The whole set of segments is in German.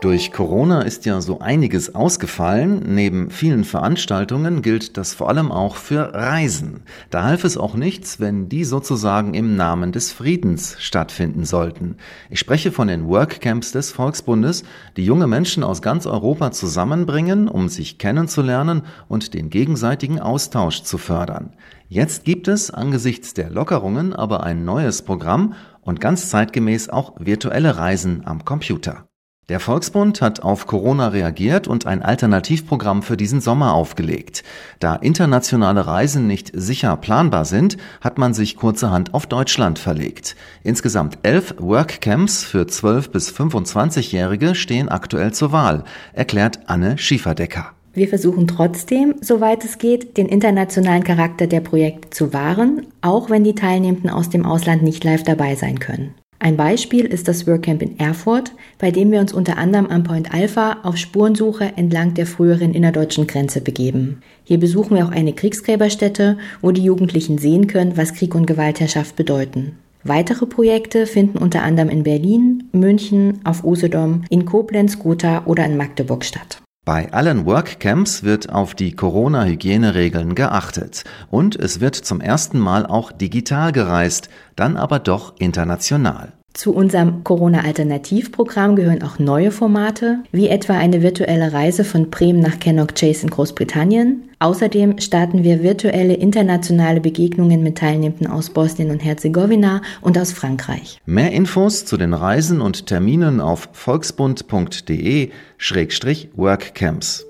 Durch Corona ist ja so einiges ausgefallen. Neben vielen Veranstaltungen gilt das vor allem auch für Reisen. Da half es auch nichts, wenn die sozusagen im Namen des Friedens stattfinden sollten. Ich spreche von den Workcamps des Volksbundes, die junge Menschen aus ganz Europa zusammenbringen, um sich kennenzulernen und den gegenseitigen Austausch zu fördern. Jetzt gibt es angesichts der Lockerungen aber ein neues Programm und ganz zeitgemäß auch virtuelle Reisen am Computer. Der Volksbund hat auf Corona reagiert und ein Alternativprogramm für diesen Sommer aufgelegt. Da internationale Reisen nicht sicher planbar sind, hat man sich kurzerhand auf Deutschland verlegt. Insgesamt elf Workcamps für 12 bis 25-Jährige stehen aktuell zur Wahl, erklärt Anne Schieferdecker. Wir versuchen trotzdem, soweit es geht, den internationalen Charakter der Projekte zu wahren, auch wenn die Teilnehmenden aus dem Ausland nicht live dabei sein können. Ein Beispiel ist das WorkCamp in Erfurt, bei dem wir uns unter anderem am Point Alpha auf Spurensuche entlang der früheren innerdeutschen Grenze begeben. Hier besuchen wir auch eine Kriegsgräberstätte, wo die Jugendlichen sehen können, was Krieg und Gewaltherrschaft bedeuten. Weitere Projekte finden unter anderem in Berlin, München, auf Usedom, in Koblenz, Gotha oder in Magdeburg statt. Bei allen Workcamps wird auf die Corona-Hygieneregeln geachtet und es wird zum ersten Mal auch digital gereist, dann aber doch international. Zu unserem Corona-Alternativprogramm gehören auch neue Formate, wie etwa eine virtuelle Reise von Bremen nach Cannock Chase in Großbritannien. Außerdem starten wir virtuelle internationale Begegnungen mit Teilnehmenden aus Bosnien und Herzegowina und aus Frankreich. Mehr Infos zu den Reisen und Terminen auf volksbund.de-workcamps.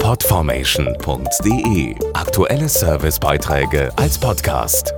Podformation.de Aktuelle Servicebeiträge als Podcast.